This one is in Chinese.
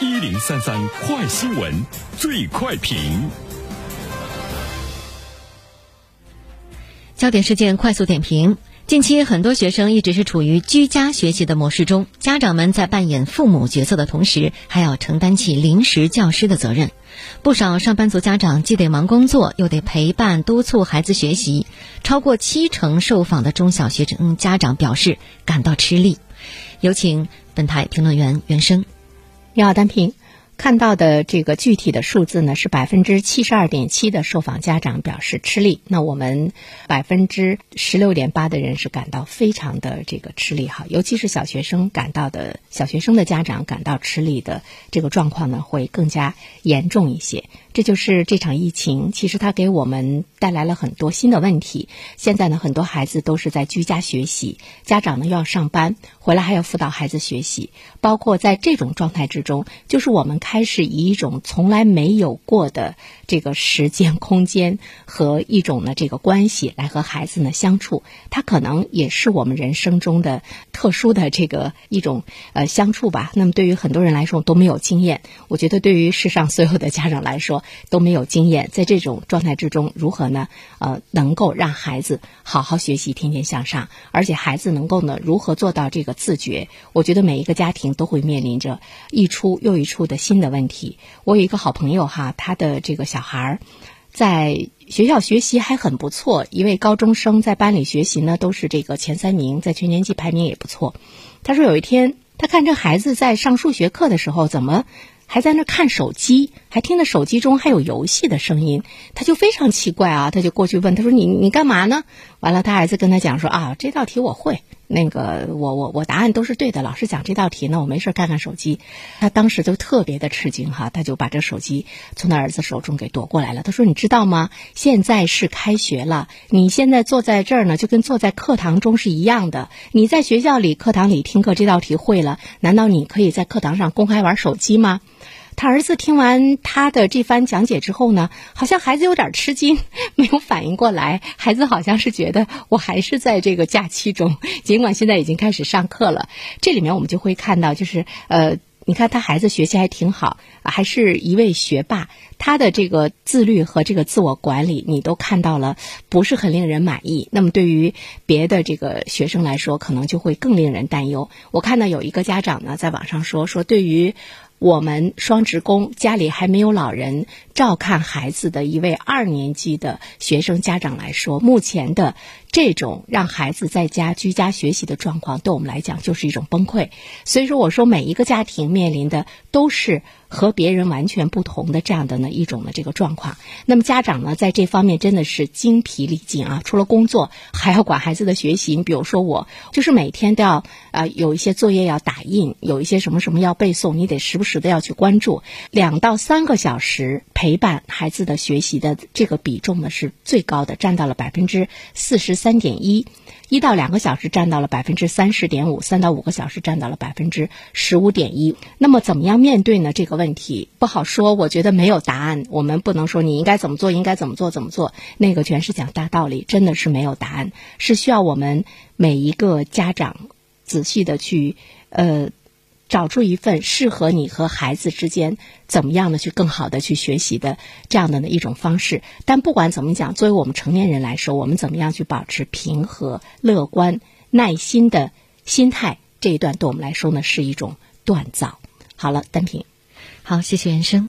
一零三三快新闻，最快评。焦点事件快速点评：近期很多学生一直是处于居家学习的模式中，家长们在扮演父母角色的同时，还要承担起临时教师的责任。不少上班族家长既得忙工作，又得陪伴督促孩子学习。超过七成受访的中小学生家长表示感到吃力。有请本台评论员袁生。你好，丹平。看到的这个具体的数字呢，是百分之七十二点七的受访家长表示吃力。那我们百分之十六点八的人是感到非常的这个吃力哈，尤其是小学生感到的，小学生的家长感到吃力的这个状况呢，会更加严重一些。这就是这场疫情，其实它给我们带来了很多新的问题。现在呢，很多孩子都是在居家学习，家长呢又要上班，回来还要辅导孩子学习。包括在这种状态之中，就是我们开始以一种从来没有过的这个时间、空间和一种呢这个关系来和孩子呢相处。它可能也是我们人生中的特殊的这个一种呃相处吧。那么对于很多人来说都没有经验，我觉得对于世上所有的家长来说。都没有经验，在这种状态之中，如何呢？呃，能够让孩子好好学习，天天向上，而且孩子能够呢，如何做到这个自觉？我觉得每一个家庭都会面临着一出又一出的新的问题。我有一个好朋友哈，他的这个小孩儿在学校学习还很不错，一位高中生在班里学习呢都是这个前三名，在全年级排名也不错。他说有一天，他看这孩子在上数学课的时候，怎么？还在那看手机，还听着手机中还有游戏的声音，他就非常奇怪啊，他就过去问他说：“你你干嘛呢？”完了，他儿子跟他讲说：“啊，这道题我会，那个我我我答案都是对的。老师讲这道题呢，我没事看看手机。”他当时就特别的吃惊哈，他就把这手机从他儿子手中给夺过来了。他说：“你知道吗？现在是开学了，你现在坐在这儿呢，就跟坐在课堂中是一样的。你在学校里课堂里听课，这道题会了，难道你可以在课堂上公开玩手机吗？”他儿子听完他的这番讲解之后呢，好像孩子有点吃惊，没有反应过来。孩子好像是觉得我还是在这个假期中，尽管现在已经开始上课了。这里面我们就会看到，就是呃，你看他孩子学习还挺好，还是一位学霸，他的这个自律和这个自我管理，你都看到了，不是很令人满意。那么对于别的这个学生来说，可能就会更令人担忧。我看到有一个家长呢，在网上说说对于。我们双职工家里还没有老人照看孩子的一位二年级的学生家长来说，目前的这种让孩子在家居家学习的状况，对我们来讲就是一种崩溃。所以说，我说每一个家庭面临的都是。和别人完全不同的这样的呢一种的这个状况，那么家长呢在这方面真的是精疲力尽啊！除了工作，还要管孩子的学习。你比如说我，就是每天都要啊有一些作业要打印，有一些什么什么要背诵，你得时不时的要去关注。两到三个小时陪伴孩子的学习的这个比重呢是最高的，占到了百分之四十三点一。一到两个小时占到了百分之三十点五，三到五个小时占到了百分之十五点一。那么怎么样面对呢？这个问题不好说，我觉得没有答案。我们不能说你应该怎么做，应该怎么做，怎么做，那个全是讲大道理，真的是没有答案，是需要我们每一个家长仔细的去呃。找出一份适合你和孩子之间怎么样的去更好的去学习的这样的呢一种方式。但不管怎么讲，作为我们成年人来说，我们怎么样去保持平和、乐观、耐心的心态，这一段对我们来说呢是一种锻造。好了，单平，好，谢谢袁生。